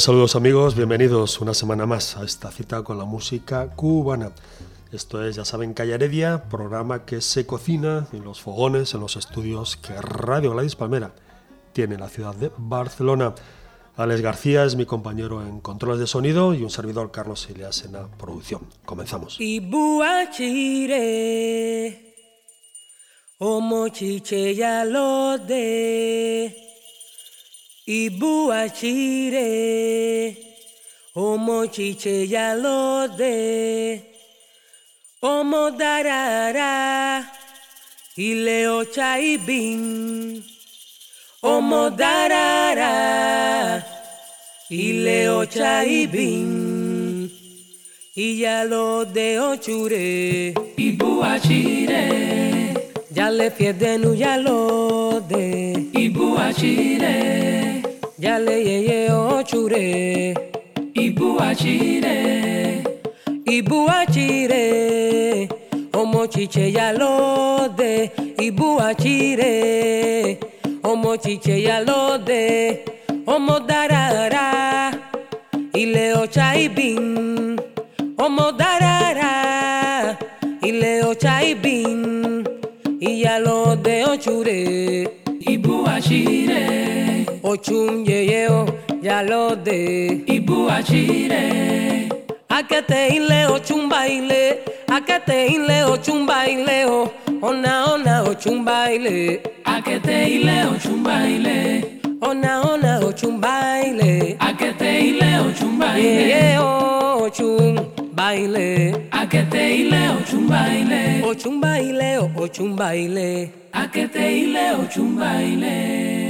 Cordiales saludos amigos, bienvenidos una semana más a esta cita con la música cubana. Esto es, ya saben, Calle Heredia, programa que se cocina en los fogones, en los estudios que Radio Gladys Palmera tiene en la ciudad de Barcelona. Alex García es mi compañero en controles de sonido y un servidor Carlos Ilias en la producción. Comenzamos. Ibu achire, omo chiche ya lo de, omo darara, ile ocha ibin, omo darara, ile ocha ibin, y ya lo de ochure, Ibu achire, ya le fiedenu ya lo de, Ibu achire. Yale yeye ochure. Ibu achire Ibu achire Omo chiche yalode Ibu achire Omo chiche yalode Omo darara. Ile ocha ibin. Omo darara. Ile ocha ibin. Iyalode ochure Ibu Ashire. Ochum yeo, ya lo de. Ibu Ashire. Akete inle ochum baile, akete inle ochum baile o, ona ona ochum baile. Akete inle ochum baile. Ona ona ochum baile. Akete inle ochum baile. Yeyeo ochum baile. A que te ile ochun baile. Ochun baile, ochun baile. A que te ile ochun baile.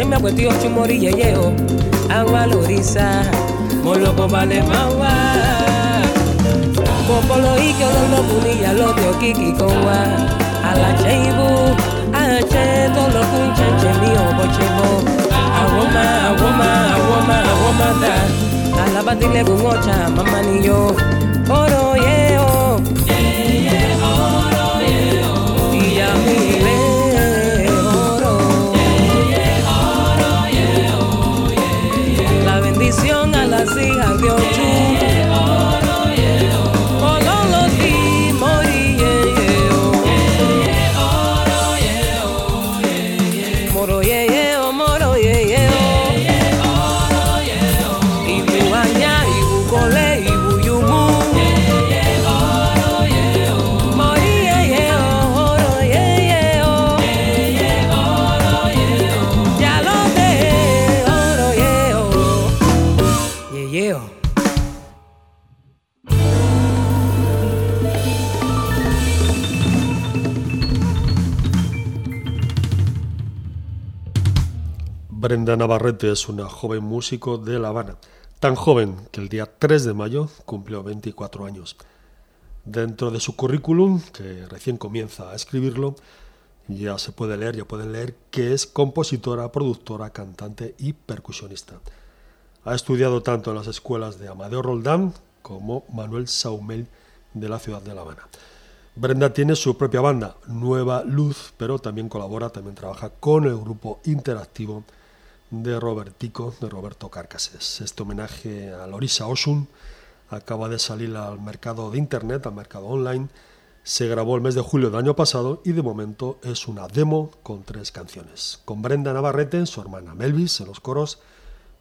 ṣẹ́mi àpẹ̀tí ọtún mọ́rí yẹ̀yẹ́ o àwa lórí sá mo lọ́kọ̀ balẹ̀ máa wá. Bọ̀bọ̀lọ̀ ike ọlọ́lọ́bù ni ìyálọ́bẹ̀ òkìkì kan wá. Àlàjẹ́ ibú, àjẹ́ tọ́lọ́kùn jẹ́jẹ́ ní ọ̀bọ̀jẹ́ bọ̀. Àwọn máa, àwọn máa, àwọn máa, àwọn máa dà. Alábàdílẹ̀ kò ọjà màmá niyọ̀. Ọ̀rọ̀ yẹn. Brenda Navarrete es una joven músico de La Habana, tan joven que el día 3 de mayo cumplió 24 años. Dentro de su currículum, que recién comienza a escribirlo, ya se puede leer, ya pueden leer que es compositora, productora, cantante y percusionista. Ha estudiado tanto en las escuelas de Amadeo Roldán como Manuel Saumel de la ciudad de La Habana. Brenda tiene su propia banda, Nueva Luz, pero también colabora, también trabaja con el grupo interactivo de Robertico, de Roberto Carcases. Este homenaje a Lorisa Osun acaba de salir al mercado de Internet, al mercado online. Se grabó el mes de julio del año pasado y de momento es una demo con tres canciones. Con Brenda Navarrete, su hermana Melvis en los coros,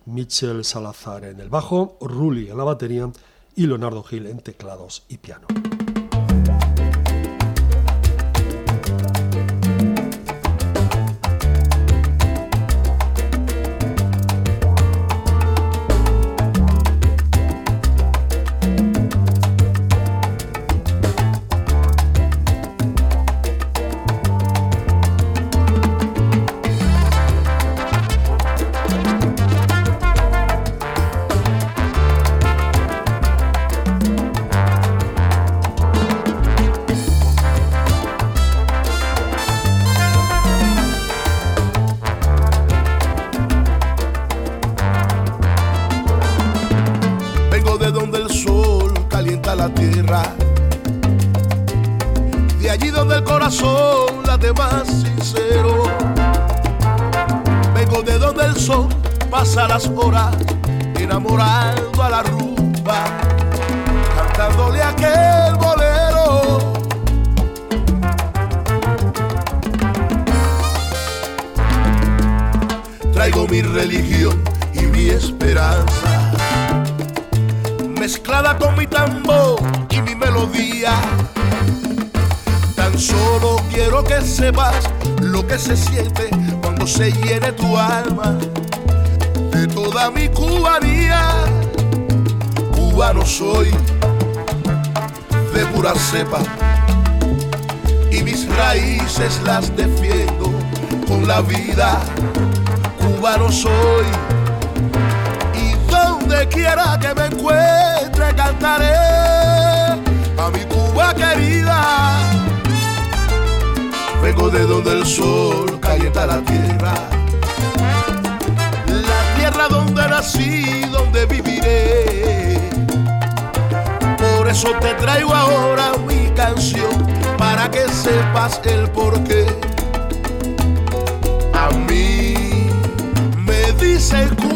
Michel Salazar en el bajo, Rulli en la batería y Leonardo Gil en teclados y piano. Me dice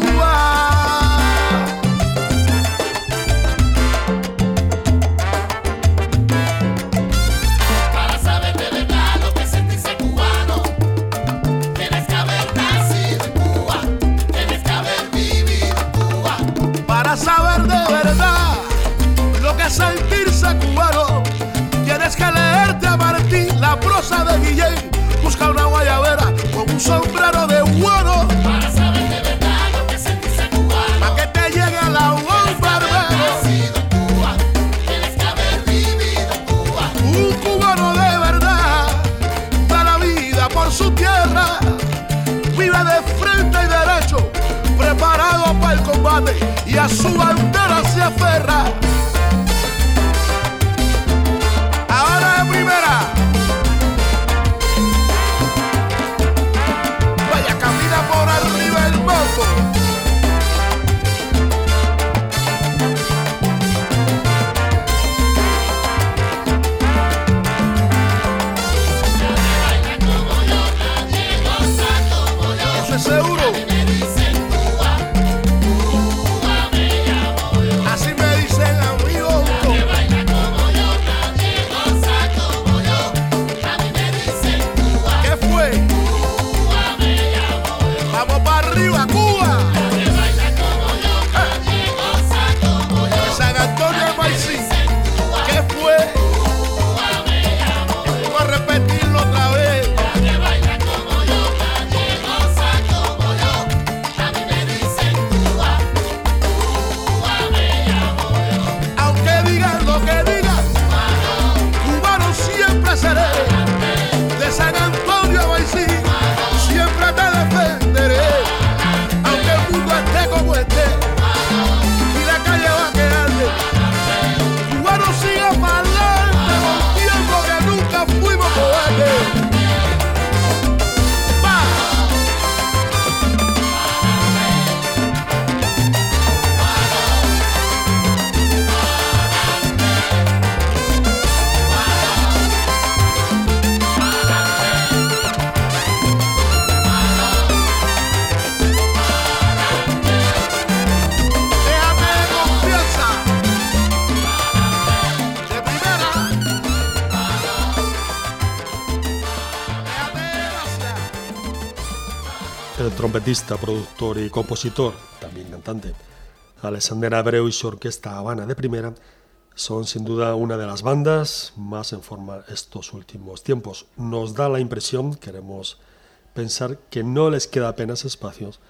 trompetista, productor y compositor, también cantante, Alexander Abreu y su orquesta Habana de Primera son sin duda una de las bandas más en forma estos últimos tiempos. Nos da la impresión, queremos pensar, que no les queda apenas espacios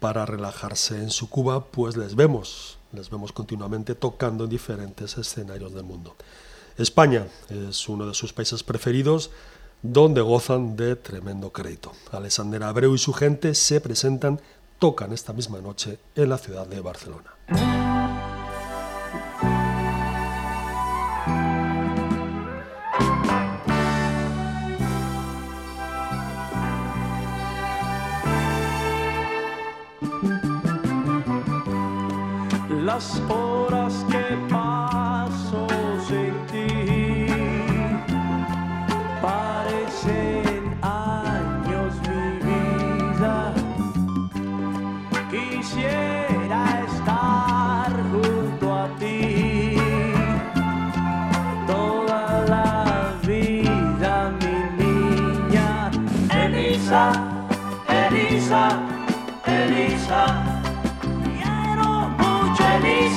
para relajarse en su Cuba, pues les vemos, les vemos continuamente tocando en diferentes escenarios del mundo. España es uno de sus países preferidos donde gozan de tremendo crédito. Alexander Abreu y su gente se presentan, tocan esta misma noche en la ciudad de Barcelona. las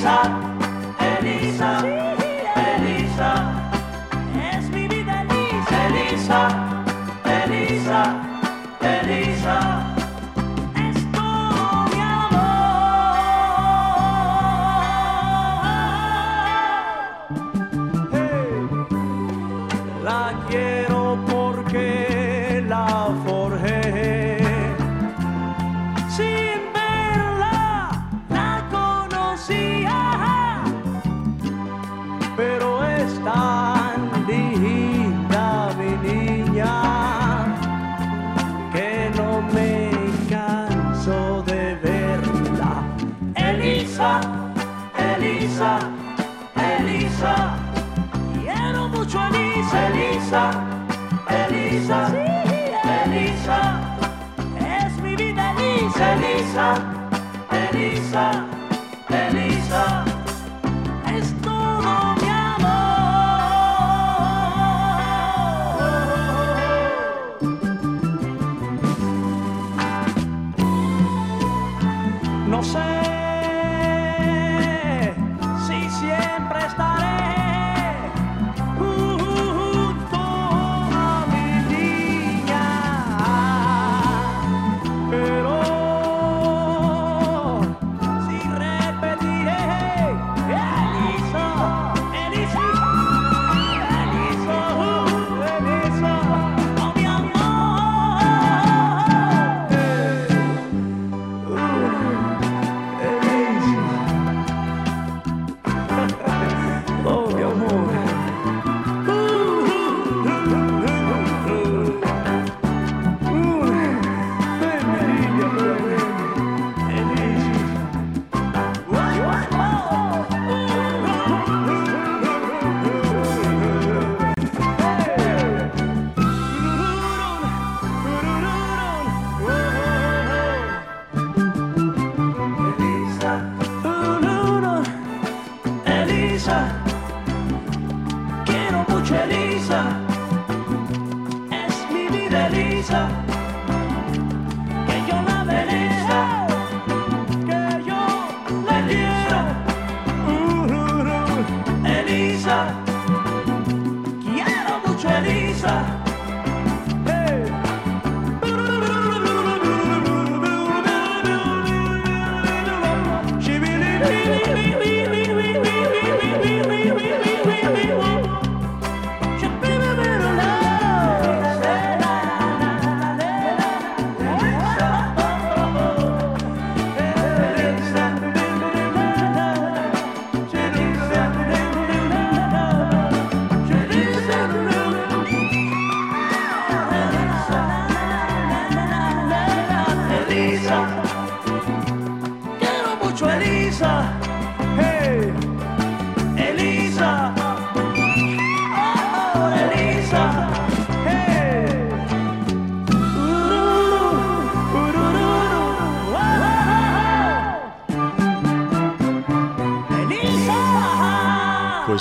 Elisa,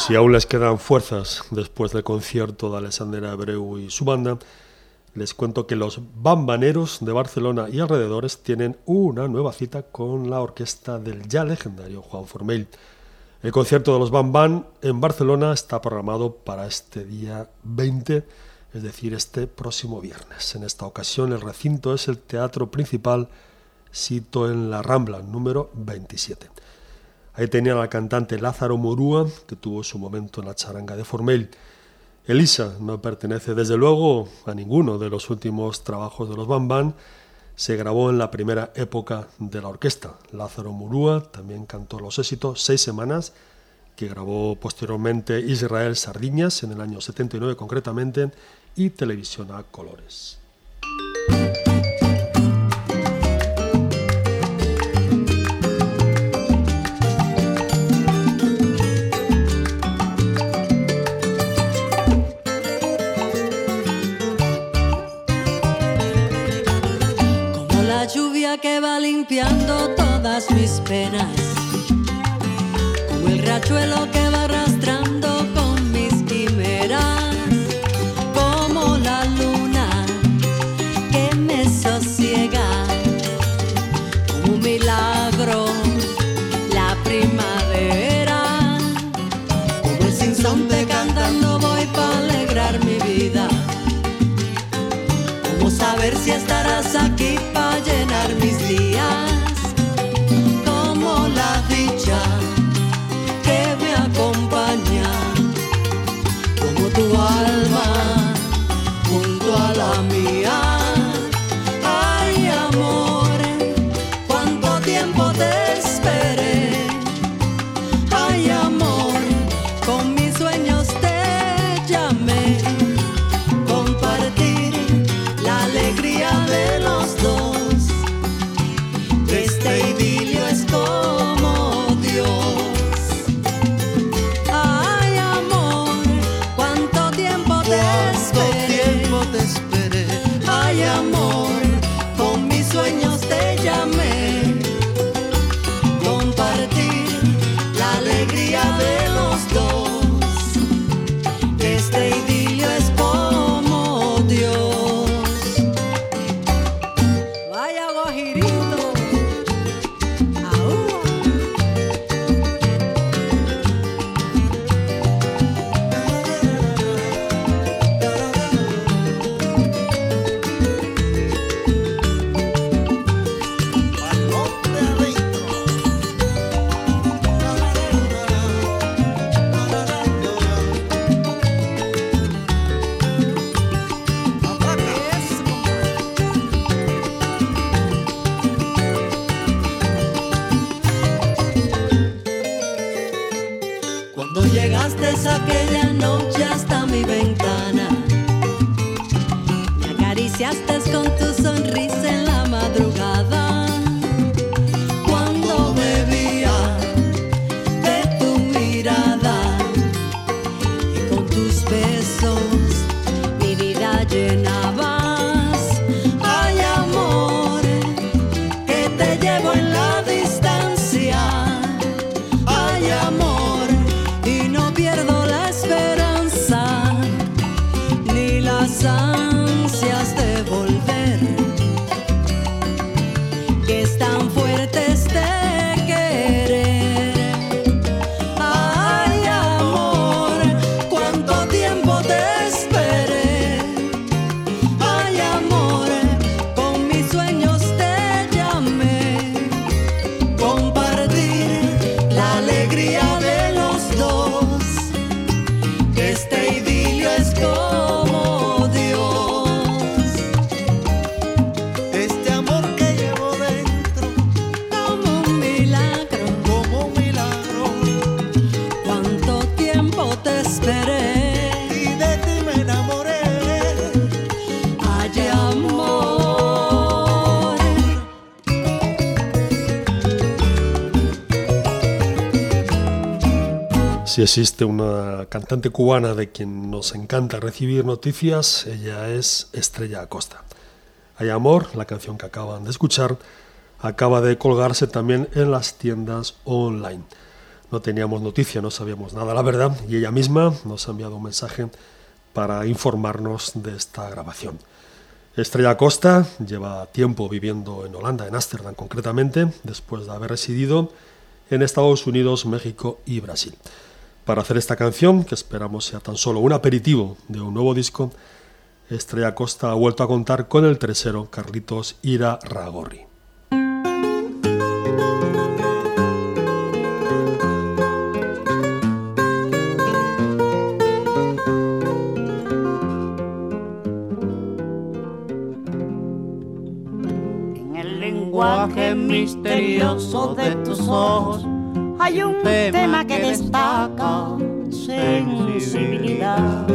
si aún les quedan fuerzas después del concierto de Alexander Abreu y su banda, Les cuento que los bambaneros de Barcelona y alrededores tienen una nueva cita con la orquesta del ya legendario Juan Formell. El concierto de los Bam en Barcelona está programado para este día 20, es decir, este próximo viernes. En esta ocasión el recinto es el teatro principal, sito en la Rambla, número 27. Ahí tenía la cantante Lázaro Morúa, que tuvo su momento en la charanga de Formell. Elisa no pertenece desde luego a ninguno de los últimos trabajos de los Bam Se grabó en la primera época de la orquesta. Lázaro Murúa también cantó los éxitos Seis Semanas, que grabó posteriormente Israel Sardiñas en el año 79 concretamente, y Televisión a Colores. Limpiando todas mis penas, como el rachuelo que va Existe una cantante cubana de quien nos encanta recibir noticias, ella es Estrella Acosta. Hay Amor, la canción que acaban de escuchar, acaba de colgarse también en las tiendas online. No teníamos noticia, no sabíamos nada, la verdad, y ella misma nos ha enviado un mensaje para informarnos de esta grabación. Estrella Costa lleva tiempo viviendo en Holanda, en Ámsterdam concretamente, después de haber residido en Estados Unidos, México y Brasil. Para hacer esta canción, que esperamos sea tan solo un aperitivo de un nuevo disco, Estrella Costa ha vuelto a contar con el tercero Carlitos Ira Ragorri. En el lenguaje misterioso de tus ojos hay un tema que destaca sensibilidad.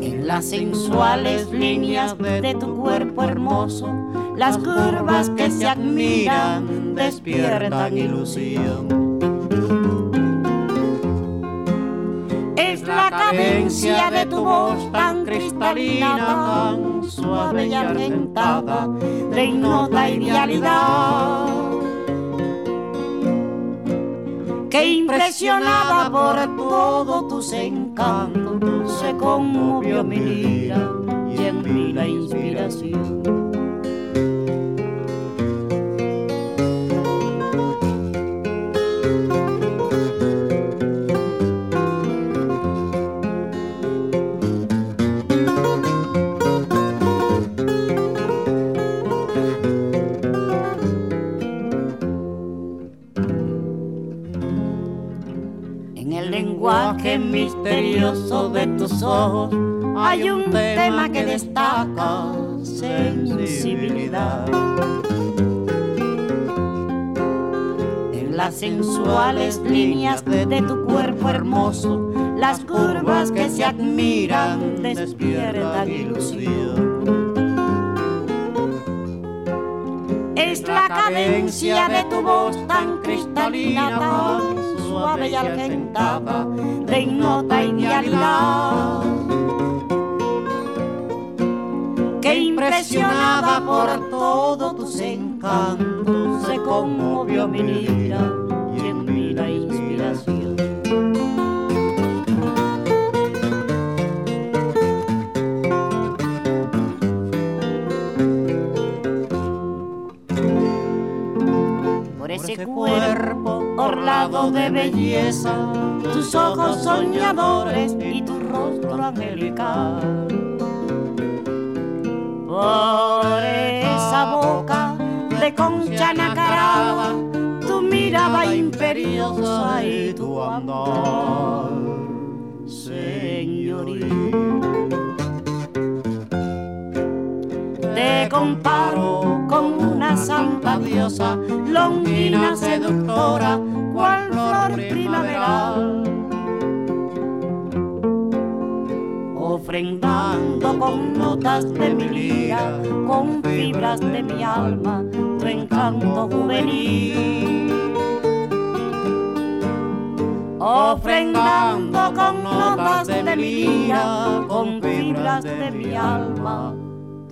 En las sensuales líneas de tu cuerpo hermoso, las curvas que se admiran despiertan ilusión. Es la cadencia de tu voz tan cristalina, tan suave y argentada, de ignota idealidad. Que impresionada por todos tus encantos, se conmovió mi lira y en mí la inspiración. Lenguaje misterioso de tus ojos hay un tema que destaca sensibilidad. En las sensuales líneas de tu cuerpo hermoso, las curvas que se admiran despiertan ilusión. Es la cadencia de tu voz tan cristalina, tan suave y argentada, de ignota idealidad. Que impresionada por todos tus encantos, se conmovió mi lira y en mí la inspiración. por ese cuerpo de belleza, tus ojos soñadores y tu rostro angelical. Por esa boca de concha nacarada, tu mirada imperiosa y tu andar, señorita. Te comparo con una santa diosa, longina seductora, flor. Ofrendando con notas de mi lira, con fibras de mi alma, tu encanto juvenil. Ofrendando con notas de mi lira, con fibras de mi alma,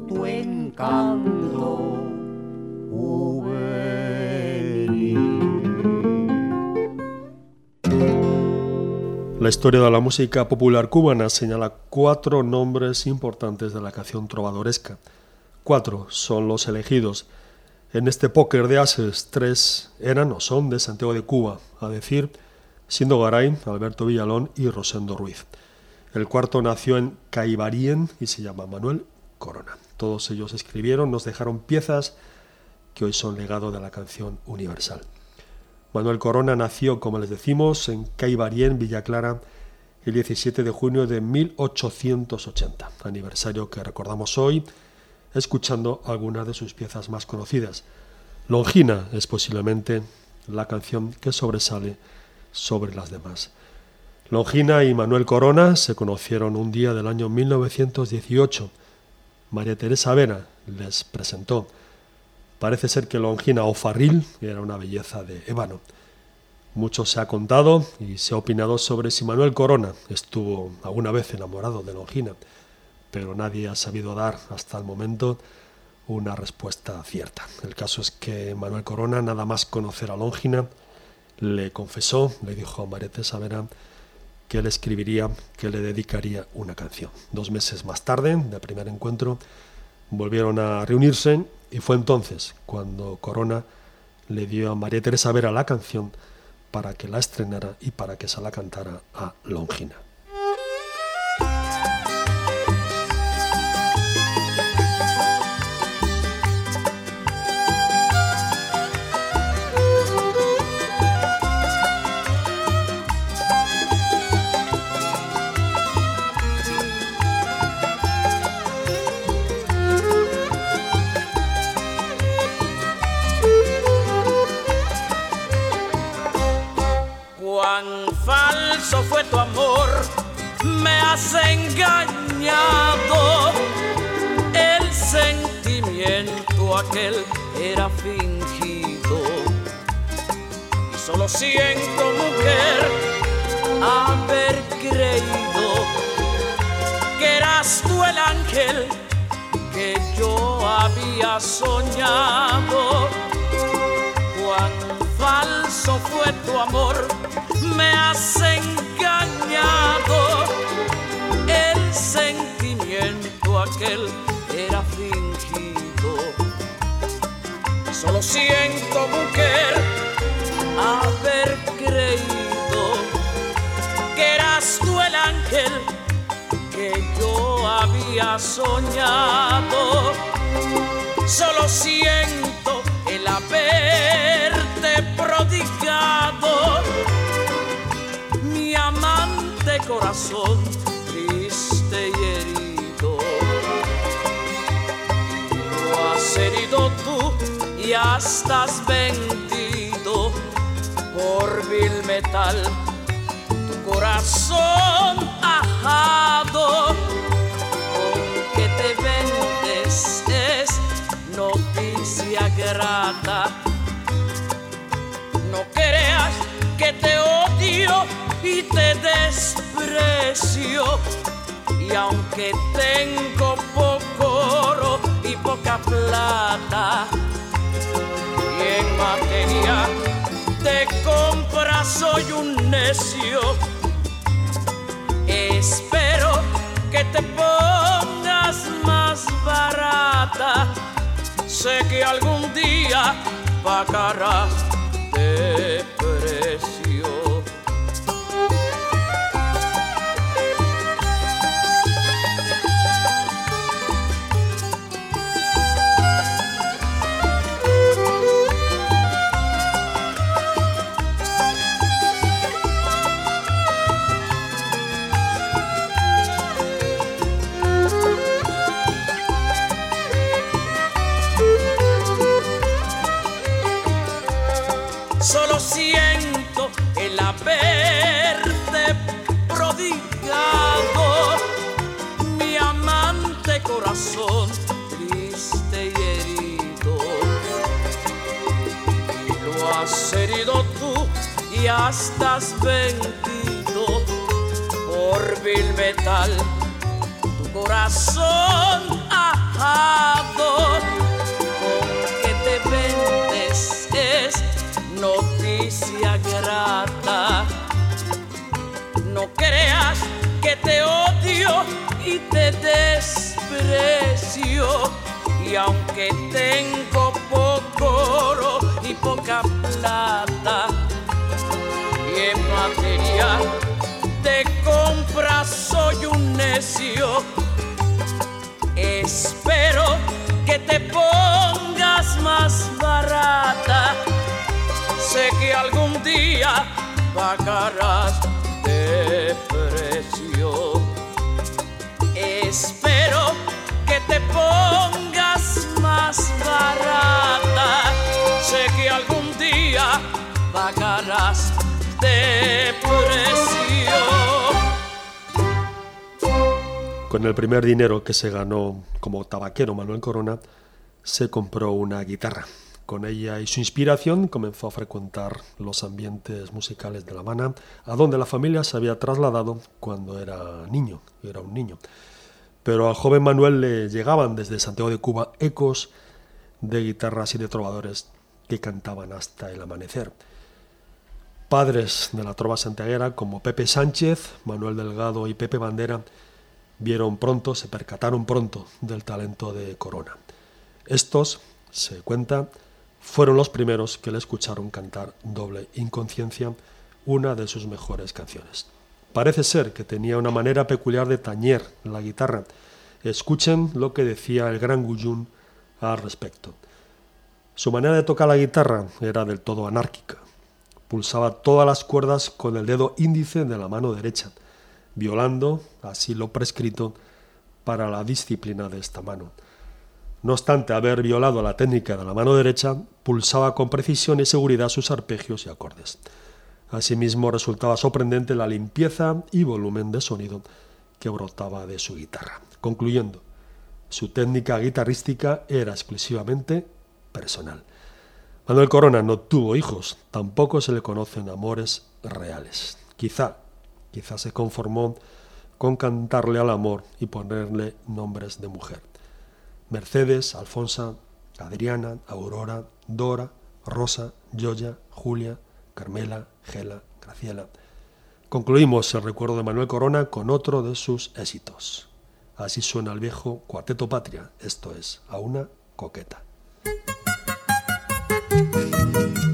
tu encanto La historia de la música popular cubana señala cuatro nombres importantes de la canción trovadoresca. Cuatro son los elegidos. En este póker de ases, tres eran o son de Santiago de Cuba, a decir, siendo Garay, Alberto Villalón y Rosendo Ruiz. El cuarto nació en Caibarien y se llama Manuel Corona. Todos ellos escribieron, nos dejaron piezas que hoy son legado de la canción universal. Manuel Corona nació, como les decimos, en Caibarien, Villa Clara, el 17 de junio de 1880, aniversario que recordamos hoy, escuchando algunas de sus piezas más conocidas. Longina es posiblemente la canción que sobresale sobre las demás. Longina y Manuel Corona se conocieron un día del año 1918. María Teresa Vera les presentó. Parece ser que Longina o Farril era una belleza de ébano. Mucho se ha contado y se ha opinado sobre si Manuel Corona estuvo alguna vez enamorado de Longina, pero nadie ha sabido dar hasta el momento una respuesta cierta. El caso es que Manuel Corona, nada más conocer a Longina, le confesó, le dijo a María Vera que él escribiría, que le dedicaría una canción. Dos meses más tarde, del primer encuentro, volvieron a reunirse y fue entonces cuando Corona le dio a María Teresa Vera la canción para que la estrenara y para que se la cantara a Longina. Aquel era fingido. Y solo siento, mujer, haber creído que eras tú el ángel que yo había soñado. Cuán falso fue tu amor, me has engañado. El sentimiento aquel era fingido. Solo siento, mujer, haber creído que eras tú el ángel que yo había soñado. Solo siento el haberte prodigado mi amante corazón triste y herido. Lo has herido tú ya estás vendido por vil metal. Tu corazón ajado con que te vendes es noticia grata. No creas que te odio y te desprecio. Y aunque tengo poco oro y poca plata, materia de compra soy un necio, espero que te pongas más barata. Sé que algún día pagarás de estás vendido por vil metal. Tu corazón ajado con que te vendes es noticia grata. No creas que te odio y te desprecio. Y aunque tengo poco oro y poca plata, materia de compra soy un necio, espero que te pongas más barata sé que algún día pagarás de precio. Espero que te pongas más barata. Sé que algún día pagarás de. Con el primer dinero que se ganó como tabaquero Manuel Corona, se compró una guitarra. Con ella y su inspiración comenzó a frecuentar los ambientes musicales de La Habana, a donde la familia se había trasladado cuando era niño, era un niño. Pero al joven Manuel le llegaban desde Santiago de Cuba ecos de guitarras y de trovadores que cantaban hasta el amanecer. Padres de la trova santiaguera como Pepe Sánchez, Manuel Delgado y Pepe Bandera vieron pronto, se percataron pronto del talento de Corona. Estos, se cuenta, fueron los primeros que le escucharon cantar doble inconsciencia, una de sus mejores canciones. Parece ser que tenía una manera peculiar de tañer la guitarra. Escuchen lo que decía el gran Guyun al respecto. Su manera de tocar la guitarra era del todo anárquica. Pulsaba todas las cuerdas con el dedo índice de la mano derecha, violando así lo prescrito para la disciplina de esta mano. No obstante haber violado la técnica de la mano derecha, pulsaba con precisión y seguridad sus arpegios y acordes. Asimismo resultaba sorprendente la limpieza y volumen de sonido que brotaba de su guitarra. Concluyendo, su técnica guitarrística era exclusivamente personal. Manuel Corona no tuvo hijos, tampoco se le conocen amores reales. Quizá, quizá se conformó con cantarle al amor y ponerle nombres de mujer. Mercedes, Alfonsa, Adriana, Aurora, Dora, Rosa, Joya, Julia, Carmela, Gela, Graciela. Concluimos el recuerdo de Manuel Corona con otro de sus éxitos. Así suena el viejo Cuarteto Patria, esto es, a una coqueta. No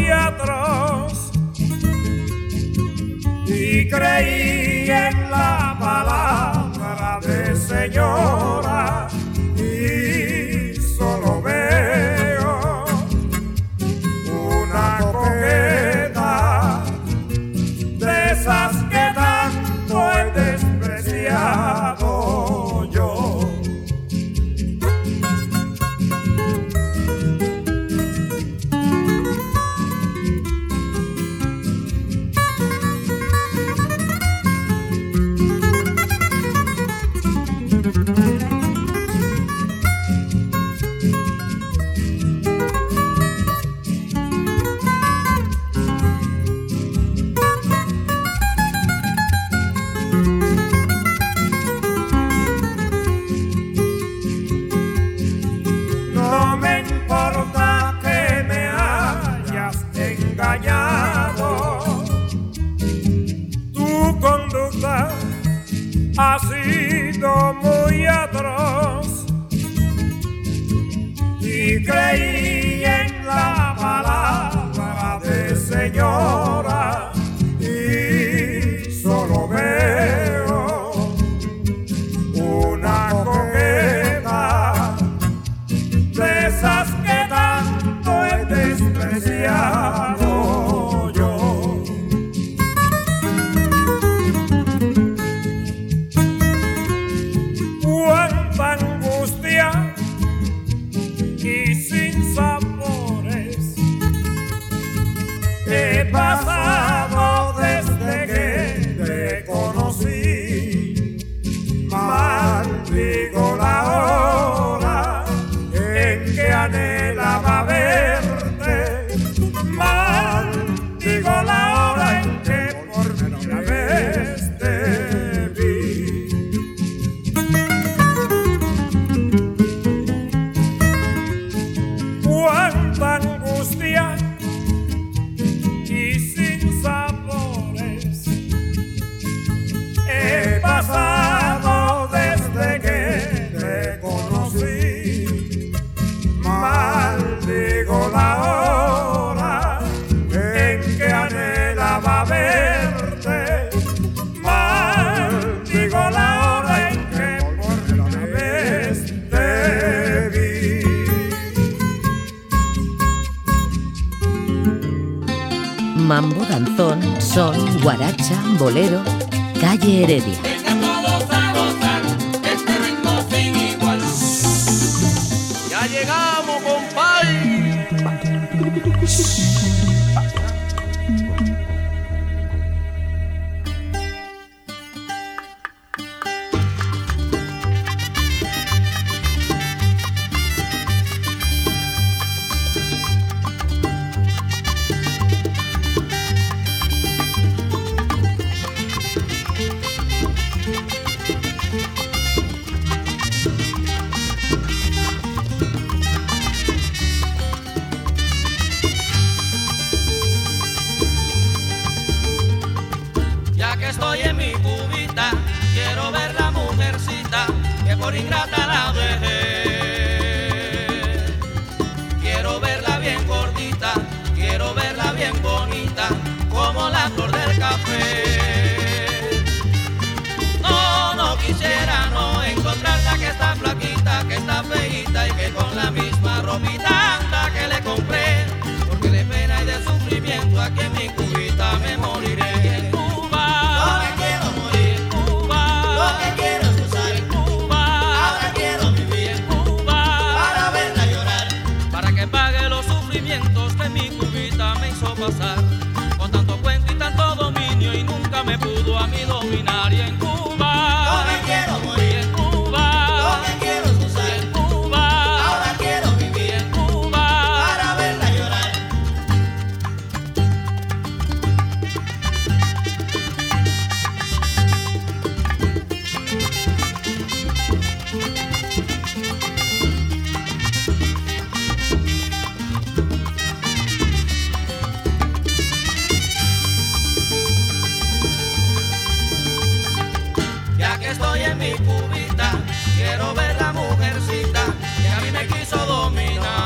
psiquiatra guaracha, bolero, calle Heredia. Quiero ver la mujercita que a mí me quiso dominar.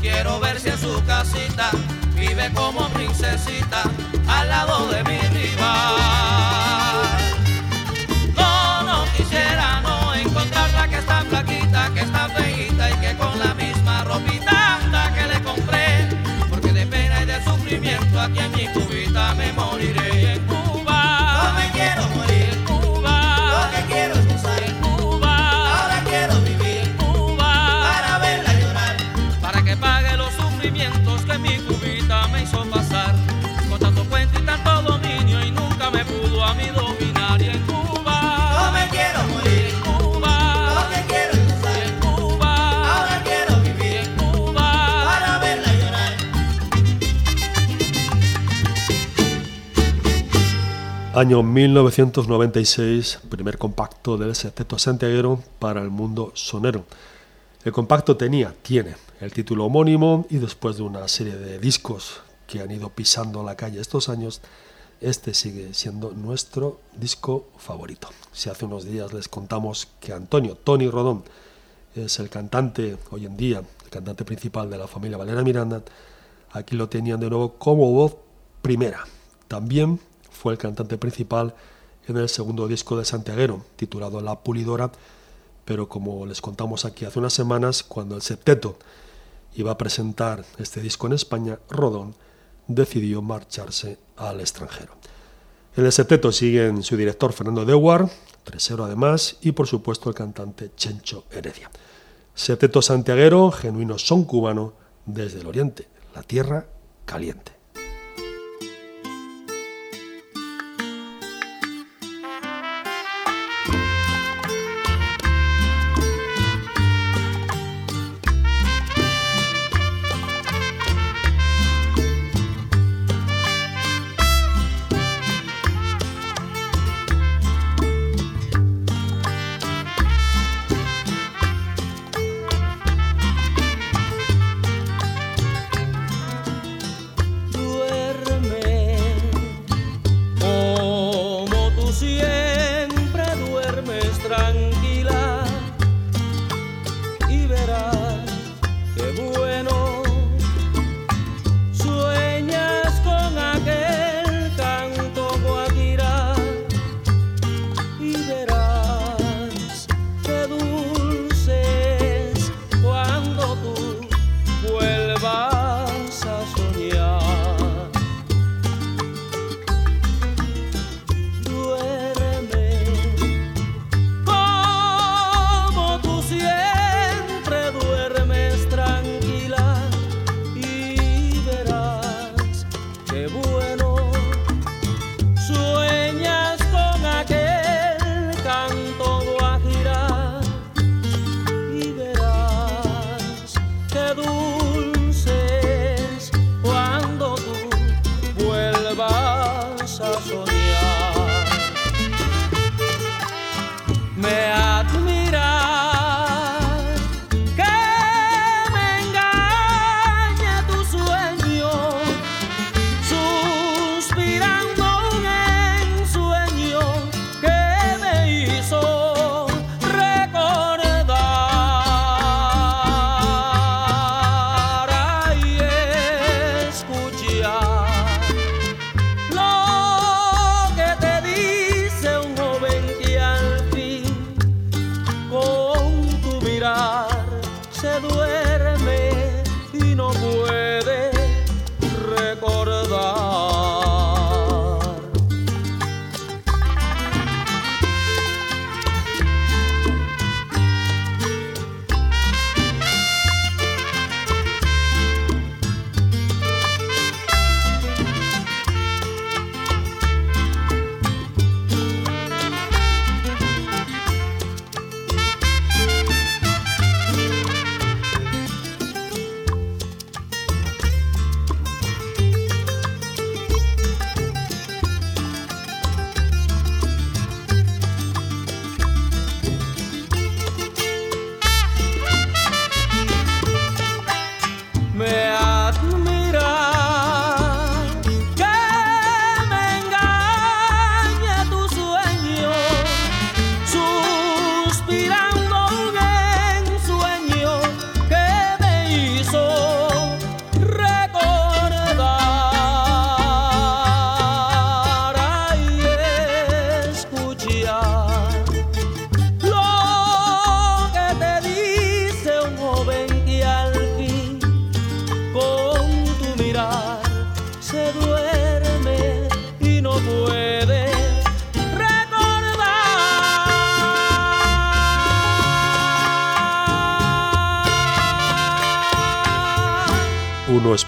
Quiero ver si en su casita vive como princesita al lado de Año 1996, primer compacto del Sexteto Santiaguero para el mundo sonero. El compacto tenía, tiene, el título homónimo y después de una serie de discos que han ido pisando la calle estos años, este sigue siendo nuestro disco favorito. Si hace unos días les contamos que Antonio Tony Rodón es el cantante hoy en día, el cantante principal de la familia Valera Miranda, aquí lo tenían de nuevo como voz primera. También fue el cantante principal en el segundo disco de Santiaguero, titulado La Pulidora, pero como les contamos aquí hace unas semanas, cuando el septeto iba a presentar este disco en España, Rodón decidió marcharse al extranjero. En el septeto siguen su director Fernando Dewar, tresero además, y por supuesto el cantante Chencho Heredia. Septeto santiaguero, genuino son cubano, desde el oriente, la tierra caliente.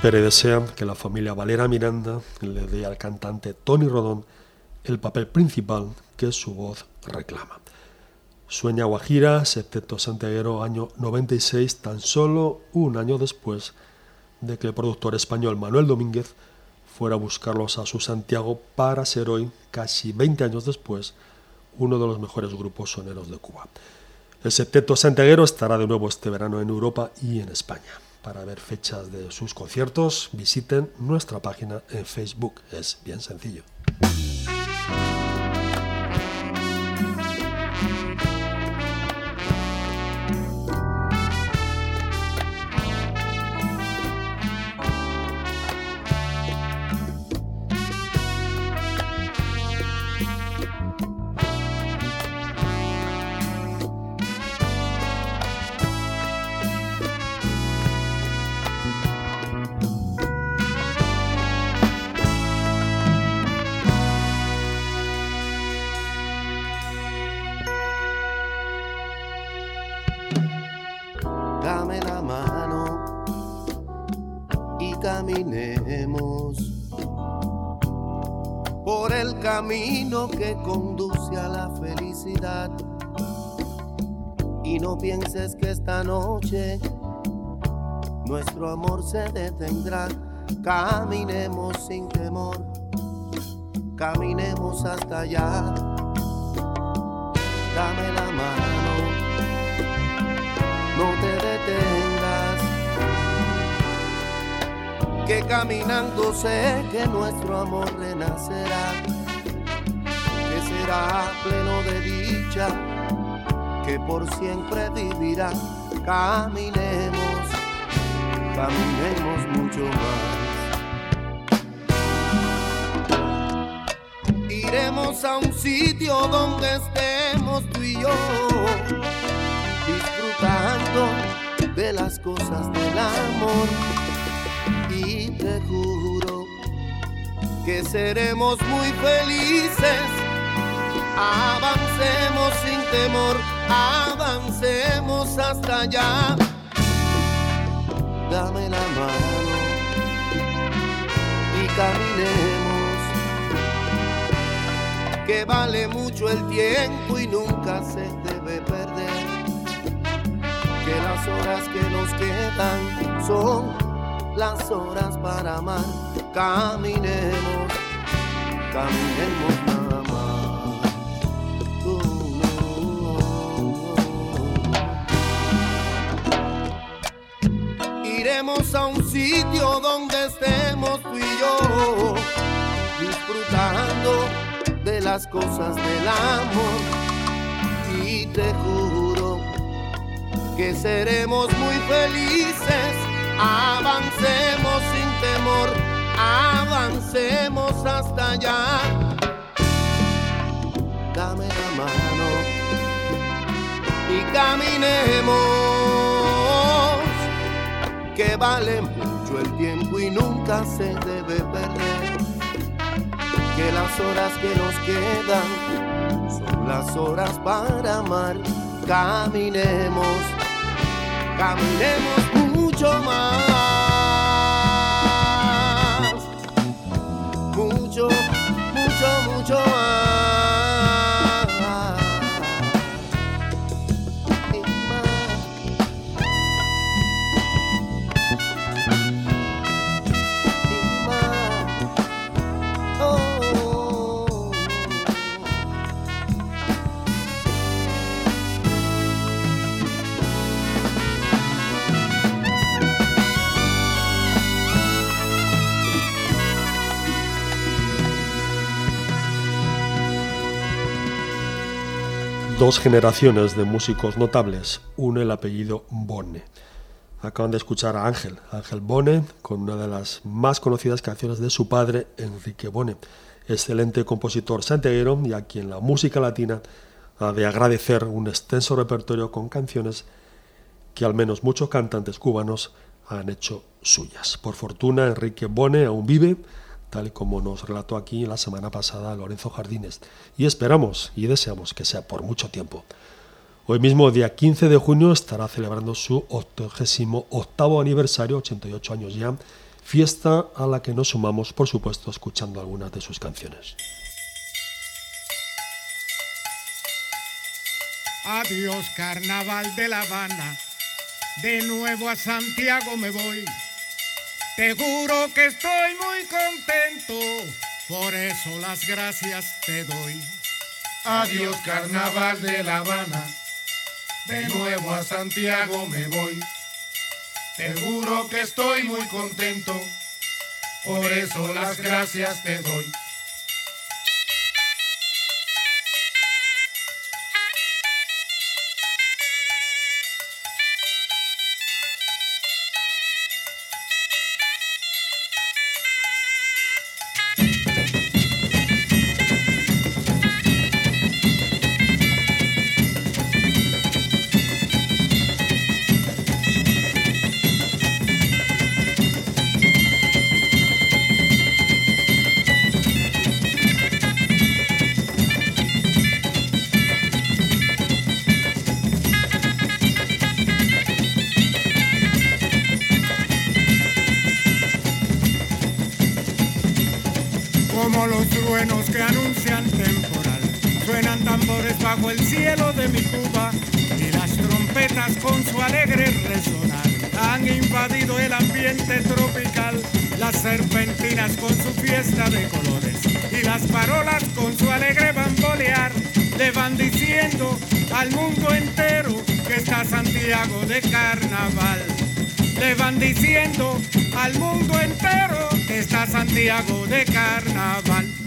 Recordar. Uno espera y desea que la familia Valera Miranda le dé al cantante Tony Rodón el papel principal que su voz reclama. Sueña Guajira, Septeto Santiaguero, año 96, tan solo un año después de que el productor español Manuel Domínguez fuera a buscarlos a su Santiago para ser hoy, casi 20 años después, uno de los mejores grupos soneros de Cuba. El Septeto Santiaguero estará de nuevo este verano en Europa y en España. Para ver fechas de sus conciertos, visiten nuestra página en Facebook. Es bien sencillo. Dame la mano no te detengas. Que caminando sé que nuestro amor renacerá, que será pleno de dicha, que por siempre vivirá. Caminemos, caminemos mucho más. A un sitio donde estemos tú y yo disfrutando de las cosas del amor y te juro que seremos muy felices. Avancemos sin temor, avancemos hasta allá. Dame la mano y caminemos, que vale mucho el tiempo y nunca se debe perder que las horas que nos quedan son las horas para amar. Caminemos, caminemos nada más. Iremos a un sitio donde estemos tú y yo, disfrutando las cosas del amor. Y te juro que seremos muy felices. Avancemos sin temor, avancemos hasta allá. Dame la mano y caminemos que vale mucho el tiempo y nunca se debe perder. Que las horas que nos quedan son las horas para amar. Caminemos, caminemos mucho más. Dos generaciones de músicos notables, uno el apellido Bone. Acaban de escuchar a Ángel, Ángel Bone, con una de las más conocidas canciones de su padre, Enrique Bone, excelente compositor santiaguero y a quien la música latina ha de agradecer un extenso repertorio con canciones que al menos muchos cantantes cubanos han hecho suyas. Por fortuna, Enrique Bone aún vive, tal y como nos relató aquí la semana pasada Lorenzo Jardines, y esperamos y deseamos que sea por mucho tiempo. Hoy mismo, día 15 de junio, estará celebrando su 88 aniversario, 88 años ya, fiesta a la que nos sumamos, por supuesto, escuchando algunas de sus canciones. Adiós carnaval de La Habana, de nuevo a Santiago me voy. Te juro que estoy muy contento, por eso las gracias te doy. Adiós carnaval de La Habana, de nuevo a Santiago me voy. Te juro que estoy muy contento, por eso las gracias te doy. El cielo de mi Cuba y las trompetas con su alegre resonar han invadido el ambiente tropical. Las serpentinas con su fiesta de colores y las parolas con su alegre bambolear le van diciendo al mundo entero que está Santiago de carnaval. Le van diciendo al mundo entero que está Santiago de carnaval.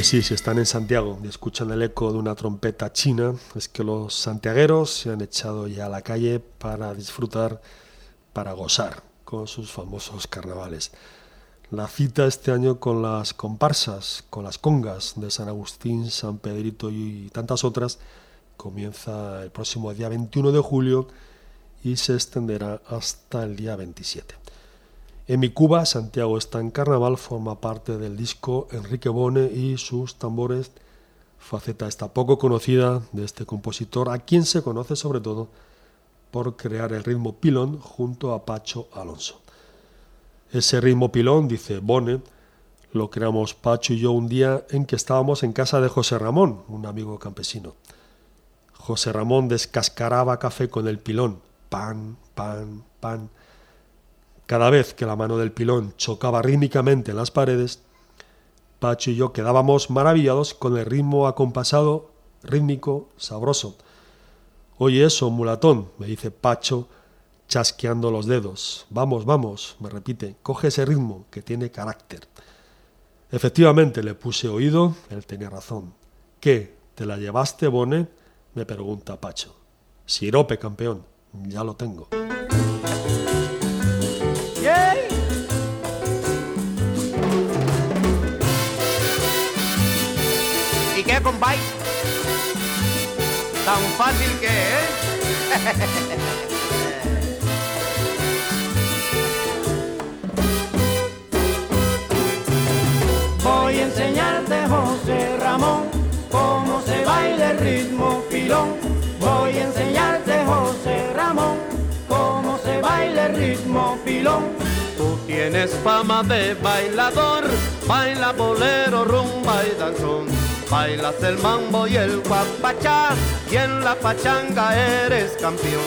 Pues sí, si están en Santiago y escuchan el eco de una trompeta china, es que los santiagueros se han echado ya a la calle para disfrutar, para gozar con sus famosos carnavales. La cita este año con las comparsas, con las congas de San Agustín, San Pedrito y tantas otras, comienza el próximo día 21 de julio y se extenderá hasta el día 27. En mi Cuba, Santiago está en carnaval, forma parte del disco Enrique Bone y sus tambores, faceta esta poco conocida de este compositor, a quien se conoce sobre todo por crear el ritmo pilón junto a Pacho Alonso. Ese ritmo pilón, dice Bone, lo creamos Pacho y yo un día en que estábamos en casa de José Ramón, un amigo campesino. José Ramón descascaraba café con el pilón, pan, pan, pan cada vez que la mano del pilón chocaba rítmicamente en las paredes, Pacho y yo quedábamos maravillados con el ritmo acompasado, rítmico, sabroso. Oye eso, mulatón, me dice Pacho, chasqueando los dedos. Vamos, vamos, me repite, coge ese ritmo que tiene carácter. Efectivamente, le puse oído, él tenía razón. ¿Qué? ¿Te la llevaste, Bone? me pregunta Pacho. Sirope, campeón, ya lo tengo. ¿Y qué, compay? Tan fácil que es. Voy a enseñarte, José Ramón, cómo se baila el ritmo pilón. Voy a enseñarte, José Ramón, cómo se baila el ritmo pilón. Tú tienes fama de bailador, baila bolero, rumba y danzón. Bailas el mambo y el guapachá, y en la pachanga eres campeón.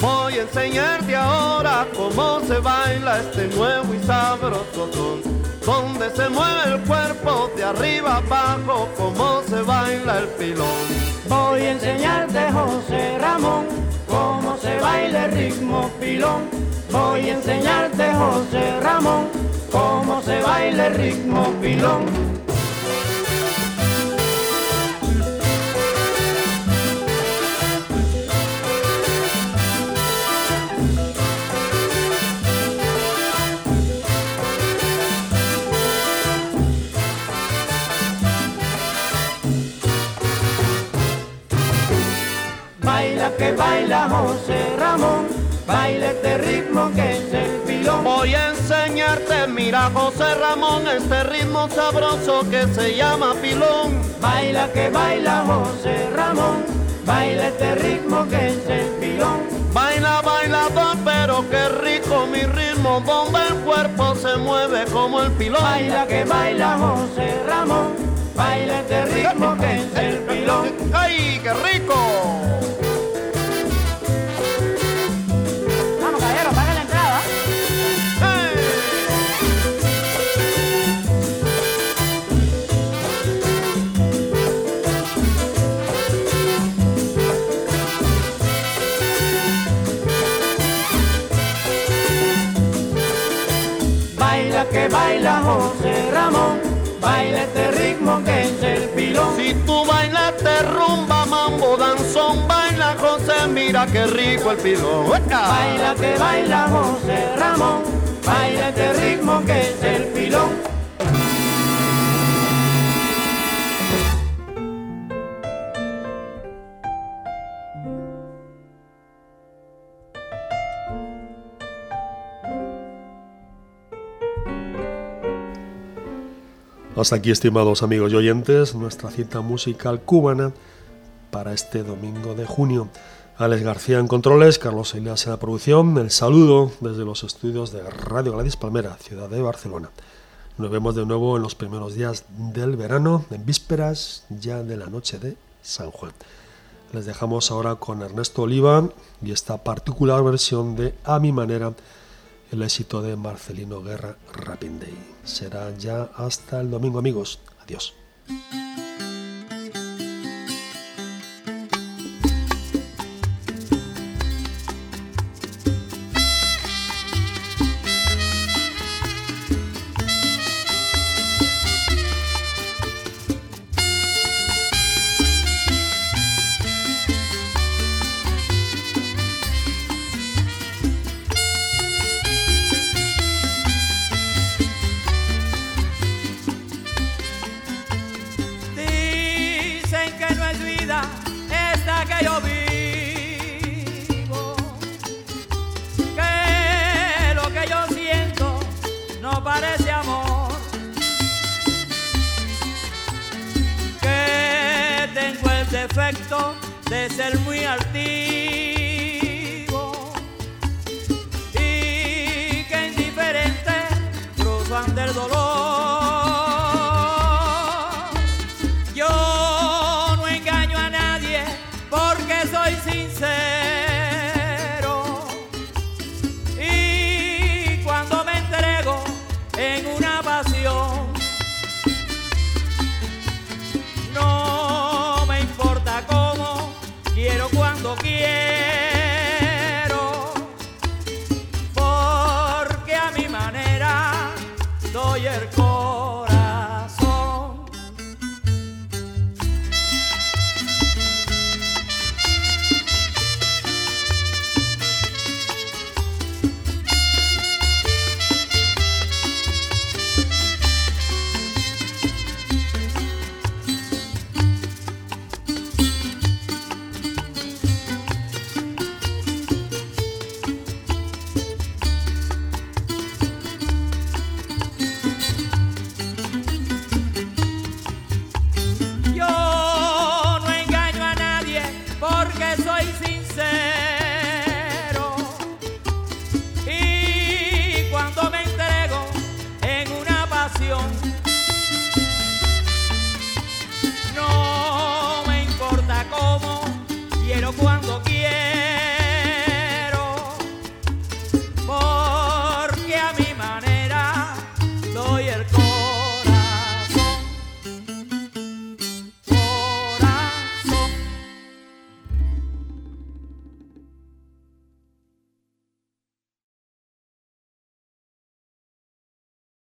Voy a enseñarte ahora cómo se baila este nuevo y sabroso son. Donde se mueve el cuerpo de arriba abajo, cómo se baila el pilón. Voy a enseñarte, José Ramón, cómo se baila el ritmo pilón. Voy a enseñarte, José Ramón, cómo se baila el ritmo pilón. Que baila José Ramón, baila este ritmo que es el pilón. Voy a enseñarte, mira José Ramón, este ritmo sabroso que se llama pilón. Baila que baila José Ramón, baila este ritmo que es el pilón. Baila, bailador, pero qué rico mi ritmo, donde el cuerpo se mueve como el pilón. Baila que baila José Ramón, baila este ritmo que es el pilón. ¡Ay, qué rico! Que baila José Ramón, baila este ritmo que es el pilón. Si tú bailas te rumba, mambo, danzón, baila José, mira qué rico el pilón. Baila que baila José Ramón, baila este ritmo que es el pilón. Hasta aquí, estimados amigos y oyentes, nuestra cita musical cubana para este domingo de junio. Alex García en controles, Carlos Elias en la producción. El saludo desde los estudios de Radio Gladys Palmera, ciudad de Barcelona. Nos vemos de nuevo en los primeros días del verano, en vísperas ya de la noche de San Juan. Les dejamos ahora con Ernesto Oliva y esta particular versión de A mi manera, el éxito de Marcelino Guerra Rapping Day. Será ya hasta el domingo, amigos. Adiós. Defecto de ser muy altivo